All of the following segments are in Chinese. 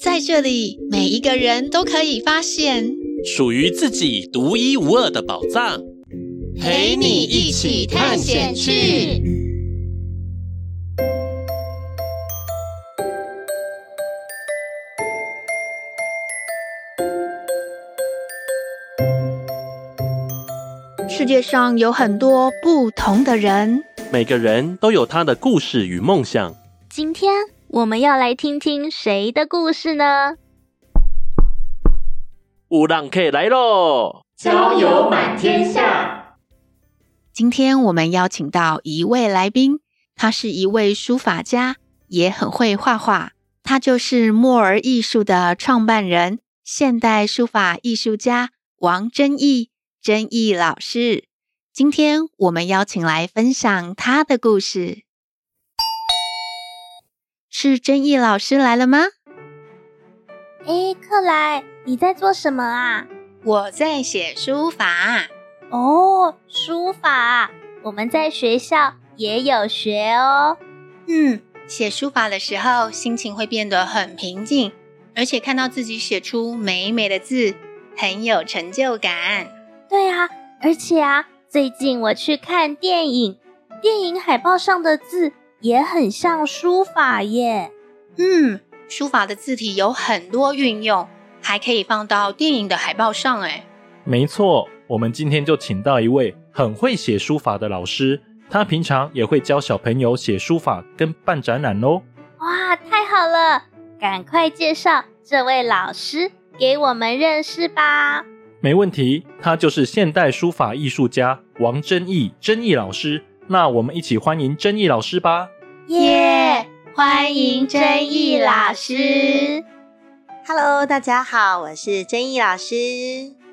在这里，每一个人都可以发现属于自己独一无二的宝藏，陪你一起探险去。世界上有很多不同的人，每个人都有他的故事与梦想。今天我们要来听听谁的故事呢？有人客来喽！交友满天下。今天我们邀请到一位来宾，他是一位书法家，也很会画画。他就是墨儿艺术的创办人，现代书法艺术家王真义，真义老师，今天我们邀请来分享他的故事。是禛益老师来了吗？哎，克莱，你在做什么啊？我在写书法。哦，书法，我们在学校也有学哦。嗯，写书法的时候，心情会变得很平静，而且看到自己写出美美的字，很有成就感。对啊，而且啊，最近我去看电影，电影海报上的字也很像书法耶。嗯，书法的字体有很多运用，还可以放到电影的海报上哎。没错，我们今天就请到一位很会写书法的老师，他平常也会教小朋友写书法跟办展览哦。哇，太好了，赶快介绍这位老师给我们认识吧。没问题，他就是现代书法艺术家王真义，真义老师。那我们一起欢迎真义老师吧！耶、yeah，欢迎禛益老师。Hello，大家好，我是禛益老师。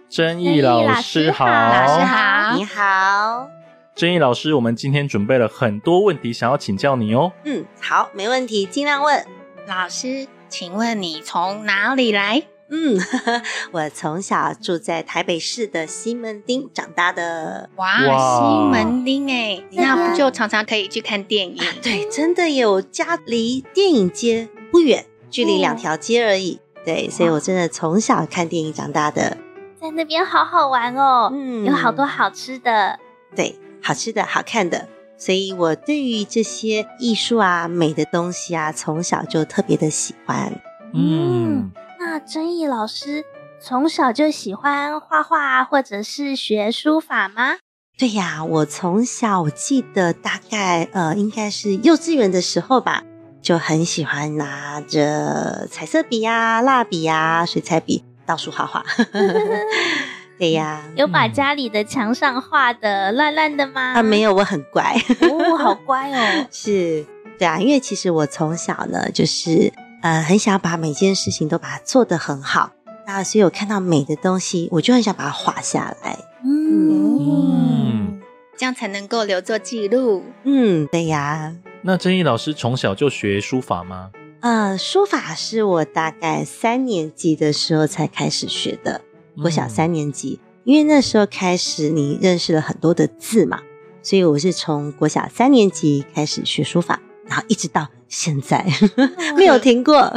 禛益老师好，老师好，你好。禛益老师，我们今天准备了很多问题，想要请教你哦。嗯，好，没问题，尽量问。老师，请问你从哪里来？嗯呵呵，我从小住在台北市的西门町长大的。哇，西门町哎，那不就常常可以去看电影？啊、对，真的有家离电影街不远，距离两条街而已。对，所以我真的从小看电影长大的。在那边好好玩哦，嗯，有好多好吃的。对，好吃的好看的，所以我对于这些艺术啊、美的东西啊，从小就特别的喜欢。嗯。那禛益老师从小就喜欢画画，或者是学书法吗？对呀，我从小我记得大概呃，应该是幼稚园的时候吧，就很喜欢拿着彩色笔呀、蜡笔呀、水彩笔到处画画。对呀，有把家里的墙上画的乱乱的吗？啊，没有，我很乖。哦，好乖哦。是，对啊，因为其实我从小呢，就是。呃，很想把每件事情都把它做得很好，那所以我看到美的东西，我就很想把它画下来。嗯，嗯，这样才能够留作记录。嗯，对呀。那曾毅老师从小就学书法吗？呃，书法是我大概三年级的时候才开始学的，国小三年级，嗯，因为那时候开始你认识了很多的字嘛，所以我是从国小三年级开始学书法，然后一直到。现在 没有停过，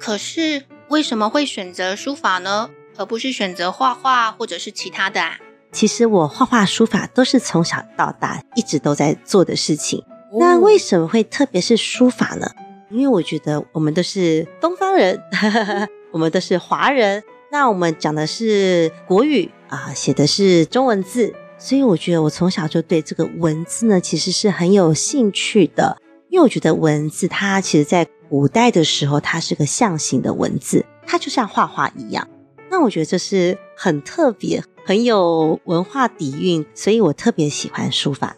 可是为什么会选择书法呢？而不是选择画画或者是其他的啊？其实我画画、书法都是从小到大一直都在做的事情。那为什么会特别是书法呢？因为我觉得我们都是东方人，我们都是华人，那我们讲的是国语啊，写的是中文字，所以我觉得我从小就对这个文字呢，其实是很有兴趣的。因为我觉得文字，它其实在古代的时候，它是个象形的文字，它就像画画一样。那我觉得这是很特别、很有文化底蕴，所以我特别喜欢书法。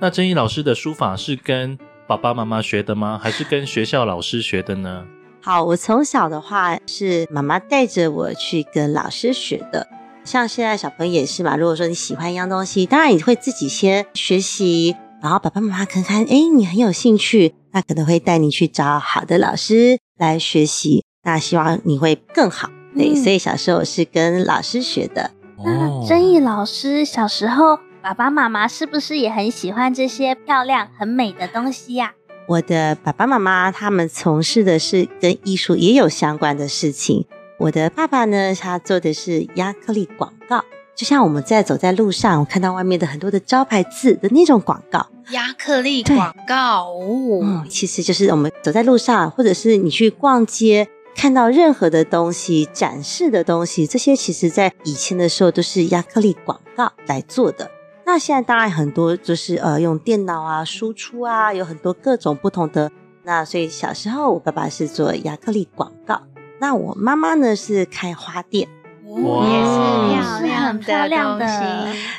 那曾毅老师的书法是跟爸爸妈妈学的吗？还是跟学校老师学的呢？好，我从小的话是妈妈带着我去跟老师学的，像现在小朋友也是嘛。如果说你喜欢一样东西，当然你会自己先学习，然后爸爸妈妈看看，诶，你很有兴趣，那可能会带你去找好的老师来学习，那希望你会更好。对，所以小时候是跟老师学的。那曾毅老师小时候，爸爸妈妈是不是也很喜欢这些漂亮、很美的东西呀？我的爸爸妈妈他们从事的是跟艺术也有相关的事情。我的爸爸呢，他做的是亚克力广告，就像我们在走在路上，我看到外面的很多的招牌字的那种广告。亚克力广告哦，嗯，其实就是我们走在路上，或者是你去逛街。看到任何的东西，展示的东西，这些其实在以前的时候都是亚克力广告来做的。那现在当然很多就是呃用电脑啊输出啊，有很多各种不同的。那所以小时候我爸爸是做亚克力广告，那我妈妈呢是开花店，哇，也是漂亮很漂亮的。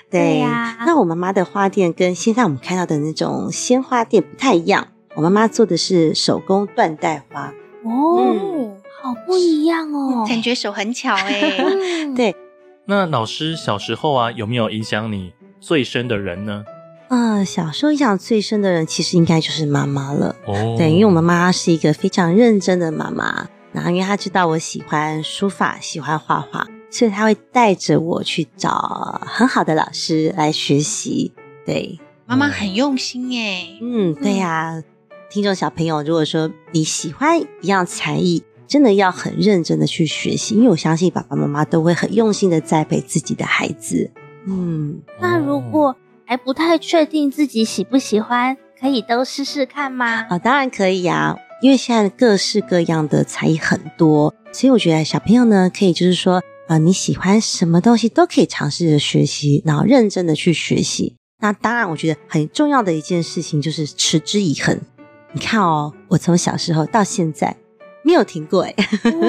对呀，那我妈妈的花店跟现在我们看到的那种鲜花店不太一样，我妈妈做的是手工缎带花哦。嗯好不一样哦，感觉手很巧哎。对，那老师小时候啊，有没有影响你最深的人呢？嗯、呃，小时候影响最深的人，其实应该就是妈妈了。哦，对，因为我妈妈是一个非常认真的妈妈，然后因为她知道我喜欢书法，喜欢画画，所以他会带着我去找很好的老师来学习。对，妈妈很用心哎。嗯，对呀、啊嗯，听众小朋友，如果说你喜欢一样才艺，真的要很认真的去学习，因为我相信爸爸妈妈都会很用心的栽培自己的孩子。嗯，那如果还不太确定自己喜不喜欢，可以都试试看吗？啊、哦，当然可以呀，因为现在各式各样的才艺很多，所以我觉得小朋友呢，可以就是说，啊、呃，你喜欢什么东西都可以尝试着学习，然后认真的去学习。那当然，我觉得很重要的一件事情就是持之以恒。你看哦，我从小时候到现在。没有停过哎，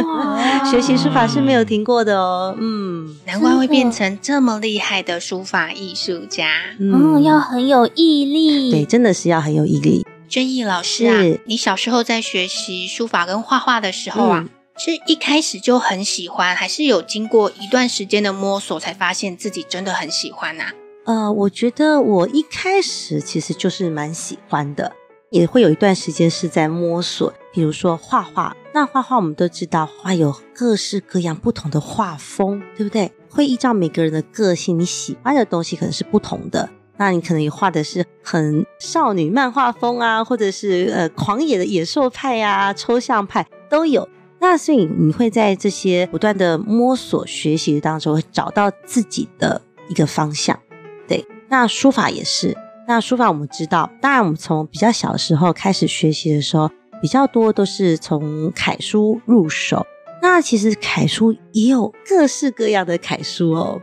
学习书法是没有停过的哦。嗯，难怪会变成这么厉害的书法艺术家。嗯，嗯，要很有毅力。对，真的是要很有毅力。禛益老师啊，你小时候在学习书法跟画画的时候啊，嗯，是一开始就很喜欢，还是有经过一段时间的摸索才发现自己真的很喜欢啊？呃，我觉得我一开始其实就是蛮喜欢的。也会有一段时间是在摸索，比如说画画。那画画我们都知道，画有各式各样不同的画风，对不对？会依照每个人的个性，你喜欢的东西可能是不同的。那你可能也画的是很少女漫画风啊，或者是呃狂野的野兽派啊、抽象派都有。那所以你会在这些不断的摸索学习当中，会找到自己的一个方向。对，那书法也是。那书法我们知道，当然我们从比较小的时候开始学习的时候，比较多都是从楷书入手。那其实楷书也有各式各样的楷书哦。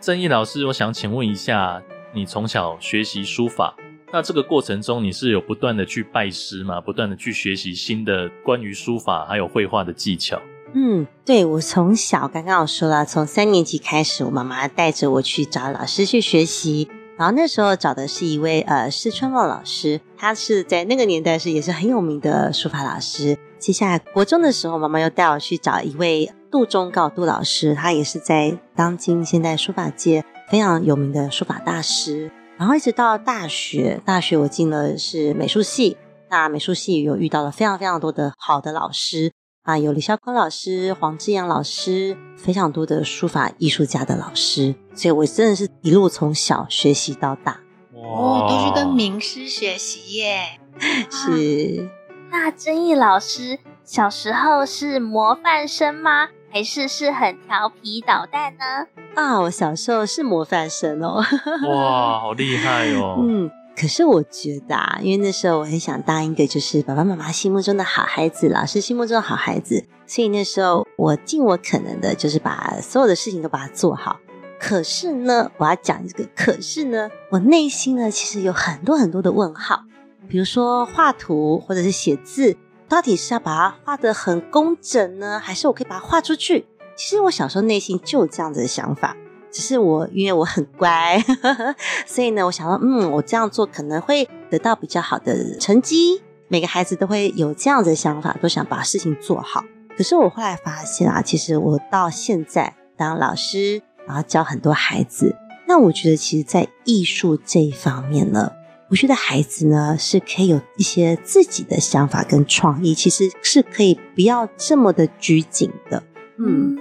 禛益老师，我想请问一下，你从小学习书法，那这个过程中你是有不断的去拜师吗？不断的去学习新的关于书法还有绘画的技巧？嗯，对，我从小刚刚我说了，从三年级开始，我妈妈带着我去找老师去学习。然后那时候找的是一位呃施春茂老师，他是在那个年代是也是很有名的书法老师。接下来国中的时候，妈妈又带我去找一位杜忠告杜老师，他也是在当今现代书法界非常有名的书法大师。然后一直到大学，大学我进了是美术系，那美术系有遇到了非常非常多的好的老师。啊，有李萧坤老师、黄志阳老师，非常多的书法艺术家的老师，所以我真的是一路从小学习到大。哦，都是跟名师学习耶。是。那曾毅老师小时候是模范生吗？还是是很调皮捣蛋呢？啊，我小时候是模范生哦。哇，好厉害哦。嗯。可是我觉得啊，因为那时候我很想当一个就是爸爸妈妈心目中的好孩子，老师心目中的好孩子，所以那时候我尽我可能的，就是把所有的事情都把它做好。可是呢，我要讲一个，可是呢，我内心呢其实有很多很多的问号。比如说画图或者是写字，到底是要把它画得很工整呢，还是我可以把它画出去？其实我小时候内心就有这样子的想法。只是我，因为我很乖，所以呢，我想说，嗯，我这样做可能会得到比较好的成绩，每个孩子都会有这样子的想法，都想把事情做好。可是我后来发现啊，其实我到现在当老师，然后教很多孩子，那我觉得其实，在艺术这一方面呢，我觉得孩子呢是可以有一些自己的想法跟创意，其实是可以不要这么的拘谨的。嗯，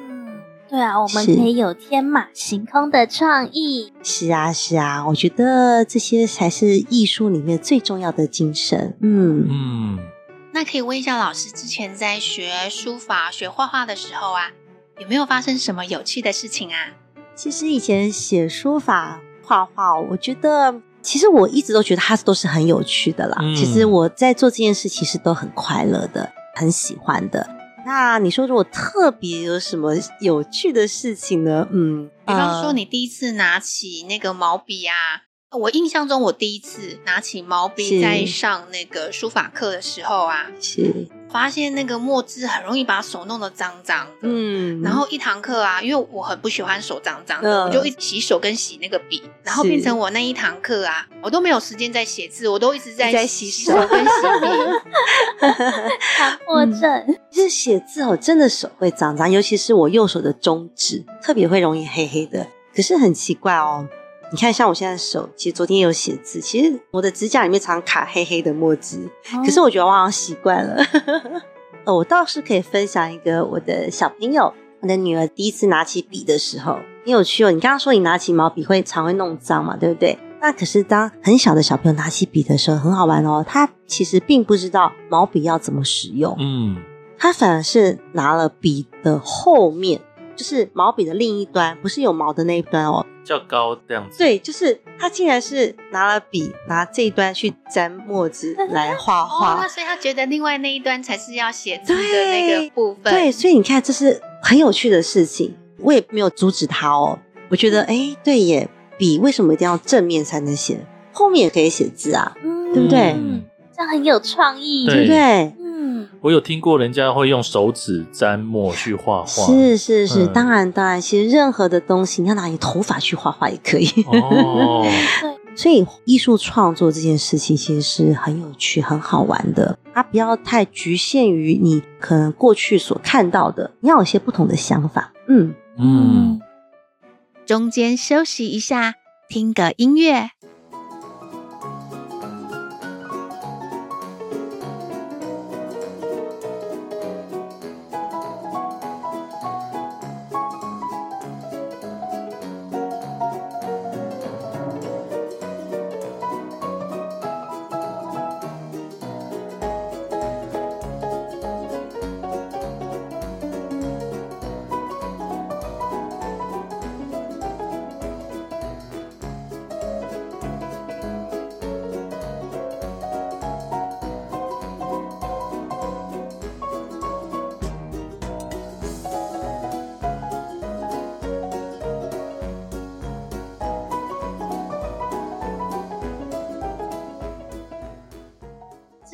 对啊，我们可以有天马行空的创意。是啊，是啊，我觉得这些才是艺术里面最重要的精神。嗯嗯，那可以问一下老师，之前在学书法、学画画的时候啊，有没有发生什么有趣的事情啊？其实以前写书法、画画，我觉得。其实我一直都觉得它都是很有趣的啦。嗯、其实我在做这件事，其实都很快乐的，很喜欢的。那你说，如果特别有什么有趣的事情呢？嗯，比方说你第一次拿起那个毛笔啊。我印象中，我第一次拿起毛笔在上那个书法课的时候啊，是发现那个墨汁很容易把手弄得脏脏的。嗯，然后一堂课啊，因为我很不喜欢手脏脏的，嗯、我就一洗手跟洗那个笔，然后变成我那一堂课啊，我都没有时间在写字，我都一直在在洗手跟洗笔。强迫症，其实写字哦，真的手会脏脏，尤其是我右手的中指，特别会容易黑黑的。可是很奇怪哦。你看，像我现在手，其实昨天有写字，其实我的指甲里面常常卡黑黑的墨汁，哦、可是我觉得我好像习惯了。呃，我倒是可以分享一个我的小朋友，我的女儿第一次拿起笔的时候，很有趣哦。你刚刚说你拿起毛笔会常会弄脏嘛，对不对？那可是当很小的小朋友拿起笔的时候，很好玩哦。他其实并不知道毛笔要怎么使用，嗯，他反而是拿了笔的后面。就是毛笔的另一端，不是有毛的那一端哦，较高这样子。对，就是他竟然是拿了笔，拿这一端去沾墨汁来画画。哦，所以他觉得另外那一端才是要写字的那个部分。对，所以你看，这是很有趣的事情。我也没有阻止他哦。我觉得，哎，对耶，笔为什么一定要正面才能写？后面也可以写字啊，嗯，对不对？嗯，这样很有创意，对不对？我有听过人家会用手指沾墨去画画，是是是，嗯、当然当然，其实任何的东西，你要拿你头发去画画也可以。哦，对，所以艺术创作这件事情其实是很有趣、很好玩的。它不要太局限于你可能过去所看到的，你要有些不同的想法。嗯嗯，中间休息一下，听个音乐。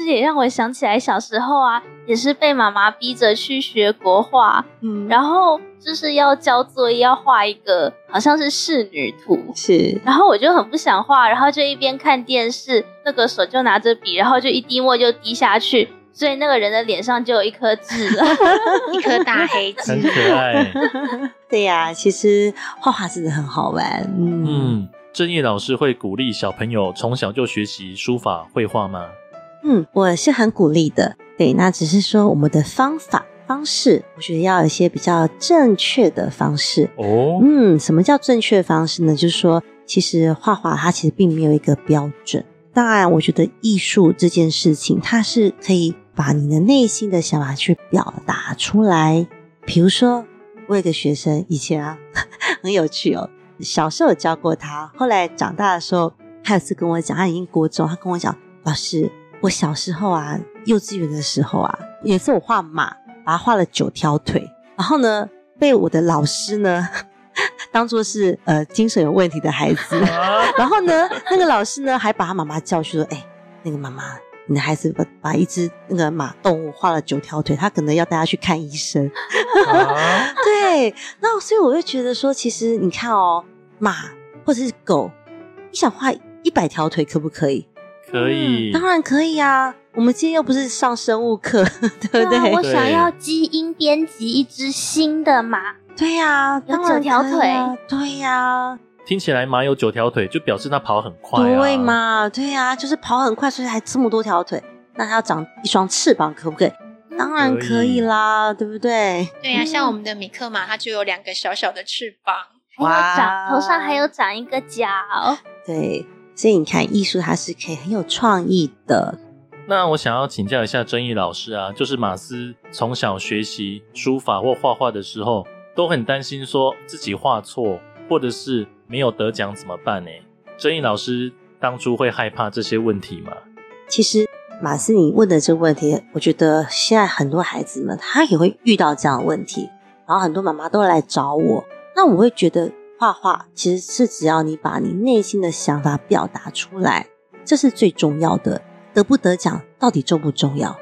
也让我想起来小时候啊，也是被妈妈逼着去学国画，嗯，然后就是要交作业，要画一个好像是仕女图，是，然后我就很不想画，然后就一边看电视，那个手就拿着笔，然后就一滴墨就滴下去，所以那个人的脸上就有一颗痣了，一颗大黑痣，很可爱。对呀、啊，其实画画真的很好玩，嗯，嗯，正烨老师会鼓励小朋友从小就学习书法绘画吗？嗯，我是很鼓励的。对，那只是说我们的方法方式，我觉得要有一些比较正确的方式。哦，嗯，什么叫正确的方式呢？就是说，其实画画它其实并没有一个标准。当然，我觉得艺术这件事情，它是可以把你的内心的想法去表达出来。比如说，我有个学生以前啊，很有趣哦，小时候有教过他，后来长大的时候，他有次跟我讲，他已经国中，他跟我讲，老师。我小时候啊，幼稚园的时候啊，有一次我画马，把它画了九条腿，然后呢，被我的老师呢 当做是呃精神有问题的孩子，然后呢，那个老师呢还把他妈妈叫去说，哎、欸，那个妈妈，你的孩子把把一只那个马动物画了九条腿，他可能要带他去看医生。对，那所以我就觉得说，其实你看哦，马或者是狗，你想画一百条腿可不可以？可以、嗯，当然可以啊。我们今天又不是上生物课，对不对？啊、我想要基因编辑一只新的马。对呀、啊，有九条腿。对呀、啊，听起来马有九条腿，就表示它跑很快啊。对嘛？对呀、啊，就是跑很快，所以还这么多条腿。那它要长一双翅膀，可不可以？当然可以啦，对不对？对呀、啊，像我们的米克马，它就有两个小小的翅膀，还有长头上还有长一个角。对，所以你看，艺术它是可以很有创意的。那我想要请教一下曾毅老师啊，就是马斯从小学习书法或画画的时候，都很担心说自己画错，或者是没有得奖怎么办呢？曾毅老师当初会害怕这些问题吗？其实马斯，你问的这个问题，我觉得现在很多孩子们他也会遇到这样的问题，然后很多妈妈都会来找我，那我会觉得画画其实是只要你把你内心的想法表达出来，这是最重要的。得不得奖到底重不重要？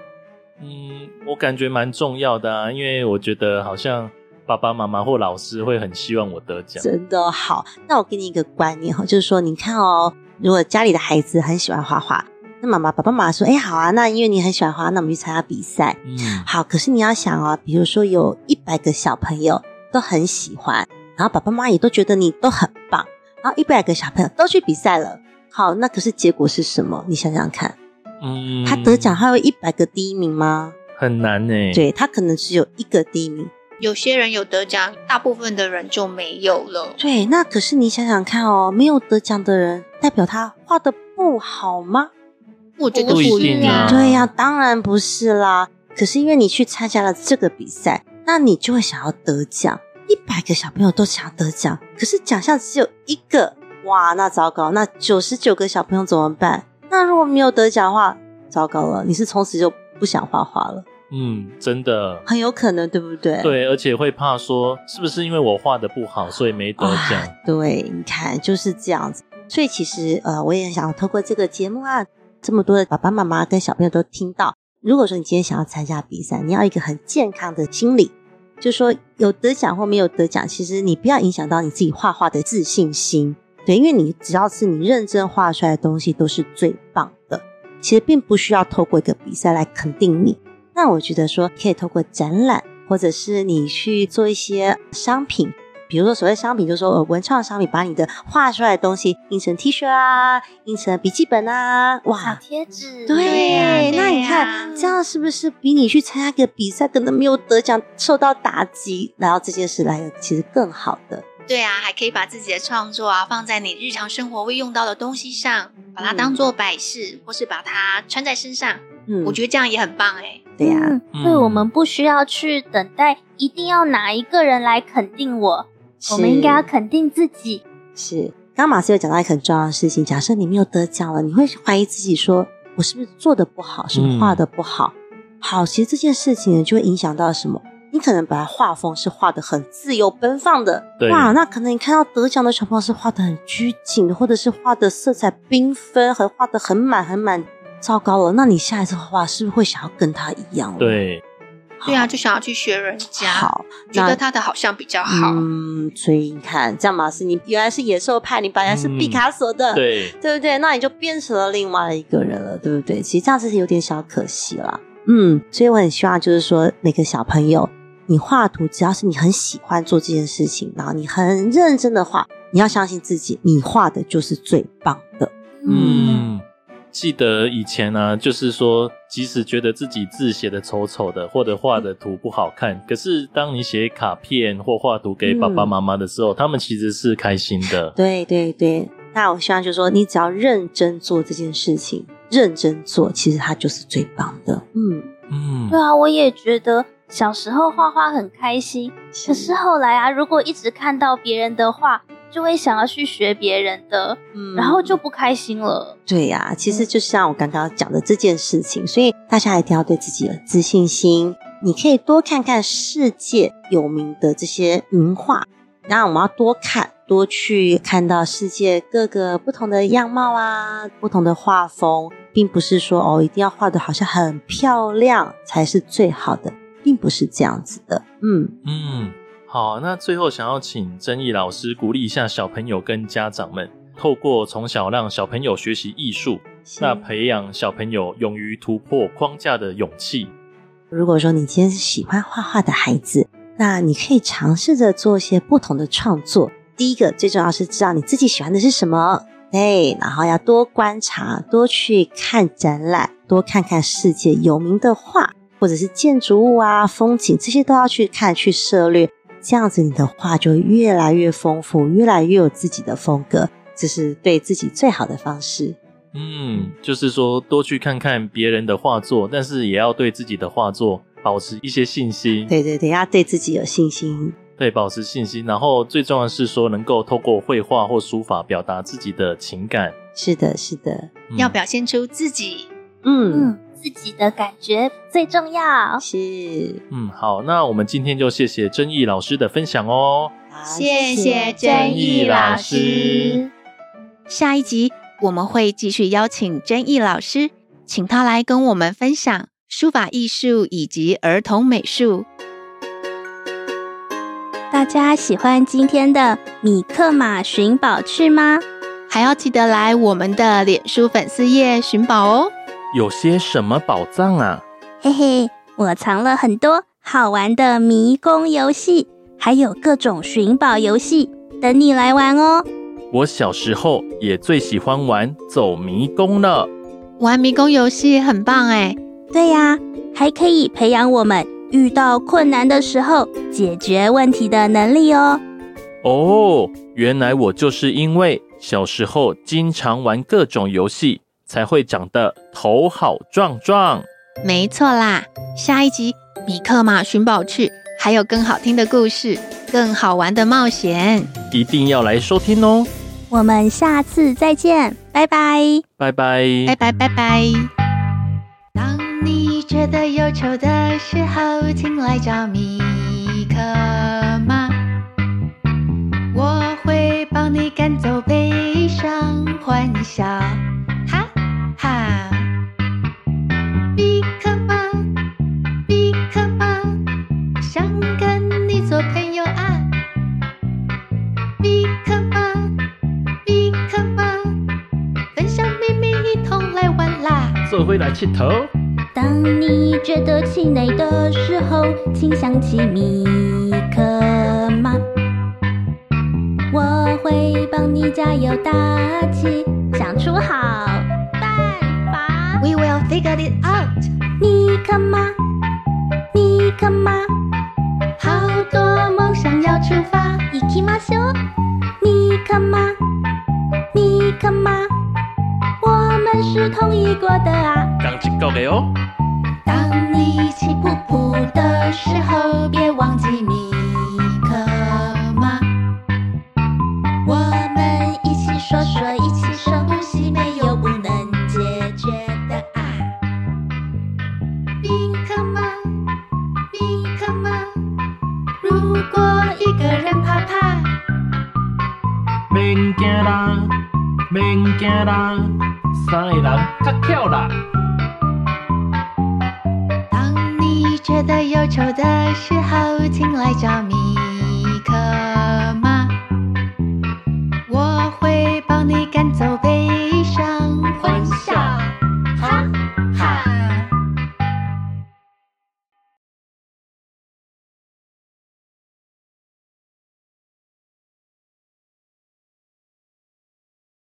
嗯，我感觉蛮重要的啊，因为我觉得好像爸爸妈妈或老师会很希望我得奖。真的好，那我给你一个观念哈，就是说，你看哦，如果家里的孩子很喜欢画画，那妈妈爸爸妈妈说，哎，好啊，那因为你很喜欢画，那我们去参加比赛。嗯，好，可是你要想哦，比如说有一百个小朋友都很喜欢，然后爸爸妈妈也都觉得你都很棒，然后一百个小朋友都去比赛了，好，那可是结果是什么？你想想看。嗯，他得奖，他有一百个第一名吗？很难呢。对，他可能只有一个第一名。有些人有得奖，大部分的人就没有了。对，那可是你想想看哦，没有得奖的人，代表他画的不好吗？我觉得不一定啊。对呀，当然不是啦。可是因为你去参加了这个比赛，那你就会想要得奖。一百个小朋友都想要得奖，可是奖项只有一个，哇，那糟糕，那九十九个小朋友怎么办？那如果没有得奖的话，糟糕了，你是从此就不想画画了。嗯，真的很有可能，对不对？对，而且会怕说，是不是因为我画的不好，所以没得奖？啊，对，你看就是这样子。所以其实呃，我也想要透过这个节目啊，这么多的爸爸妈妈跟小朋友都听到，如果说你今天想要参加比赛，你要一个很健康的心理，就说有得奖或没有得奖，其实你不要影响到你自己画画的自信心。对，因为你只要是你认真画出来的东西，都是最棒的。其实并不需要透过一个比赛来肯定你。那我觉得说，可以透过展览，或者是你去做一些商品，比如说所谓商品，就是说呃文创商品，把你的画出来的东西印成 T 恤啊，印成笔记本啊，哇，小贴纸。对，对啊，对啊，那你看这样是不是比你去参加个比赛，可能没有得奖，受到打击，然后这件事来的其实更好的？对啊，还可以把自己的创作啊放在你日常生活会用到的东西上，把它当做摆饰，嗯、或是把它穿在身上。嗯，我觉得这样也很棒哎。对呀、啊，所以我们不需要去等待一定要哪一个人来肯定我，我们应该要肯定自己。是，刚刚马斯有讲到一个很重要的事情，假设你没有得奖了，你会怀疑自己说，我是不是做的不好，是不是画的不好？嗯、好，其实这件事情呢，就会影响到什么？你可能本来画风是画的很自由奔放的，哇，那可能你看到得奖的小朋友是画的很拘谨，或者是画的色彩缤纷，和画的很满很满。糟糕了，那你下一次画是不是会想要跟他一样？对，对啊，就想要去学人家，好，觉得他的好像比较好。嗯，所以你看，这样马斯，你原来是野兽派，你本来是毕卡索的，嗯、对，对不对？那你就变成了另外一个人了，对不对？其实这样子是有点小可惜了。嗯，所以我很希望就是说，每个小朋友。你画图，只要是你很喜欢做这件事情，然后你很认真的画，你要相信自己，你画的就是最棒的。嗯，记得以前呢、啊，就是说，即使觉得自己字写的丑丑的，或者画的图不好看，可是当你写卡片或画图给爸爸妈妈的时候，嗯、他们其实是开心的。对对对，那我希望就是说，你只要认真做这件事情，认真做，其实它就是最棒的。嗯嗯，对啊，我也觉得。小时候画画很开心，可是后来啊，如果一直看到别人的画，就会想要去学别人的，嗯，然后就不开心了。对呀、啊，其实就像我刚刚讲的这件事情，所以大家一定要对自己有自信心。你可以多看看世界有名的这些名画，那我们要多看，多去看到世界各个不同的样貌啊，不同的画风，并不是说哦，一定要画的好像很漂亮才是最好的。并不是这样子的，嗯。嗯，好，那最后想要请曾毅老师鼓励一下小朋友跟家长们，透过从小让小朋友学习艺术，那培养小朋友勇于突破框架的勇气。如果说你今天是喜欢画画的孩子，那你可以尝试着做一些不同的创作。第一个最重要是知道你自己喜欢的是什么，对，然后要多观察，多去看展览，多看看世界有名的画，或者是建筑物啊、风景，这些都要去看、去涉猎。这样子你的画就越来越丰富，越来越有自己的风格，这是对自己最好的方式。嗯，就是说多去看看别人的画作，但是也要对自己的画作保持一些信心。对对对，要对自己有信心。对，保持信心。然后最重要的是说，能够透过绘画或书法表达自己的情感。是的，是的，嗯、要表现出自己。嗯嗯，自己的感觉最重要。是。嗯，好，那我们今天就谢谢禛逸老师的分享哦。谢谢禛逸老师。下一集。我们会继续邀请禛逸老师，请他来跟我们分享书法艺术以及儿童美术。大家喜欢今天的米克马寻宝趣吗？还要记得来我们的脸书粉丝页寻宝哦。有些什么宝藏啊？嘿嘿，我藏了很多好玩的迷宫游戏，还有各种寻宝游戏，等你来玩哦。我小时候也最喜欢玩走迷宫了，玩迷宫游戏很棒哎。对呀，还可以培养我们遇到困难的时候解决问题的能力哦。哦，原来我就是因为小时候经常玩各种游戏，才会长得头好壮壮。没错啦，下一集米克马寻宝去，还有更好听的故事，更好玩的冒险，一定要来收听哦。我们下次再见，拜拜，拜拜，拜拜，拜拜。当你觉得忧愁的时候，请来找米克马，我会帮你赶走悲伤，欢笑，做回来气头。当你觉得气馁的时候，请想起米克马，我会帮你加油打气，想出好办法。We will figure it out。米克马，米克马，好多梦想要出发。行きましょう。米克马，米克马。 是同意过的啊，刚经过的哦。当你气噗噗的时候，别忘记米克马。我们一起说说，一起深呼吸，没有不能解决的啊。米克马，米克马，如果一个人怕怕，免惊啦，免惊啦。愁的时候，请来找。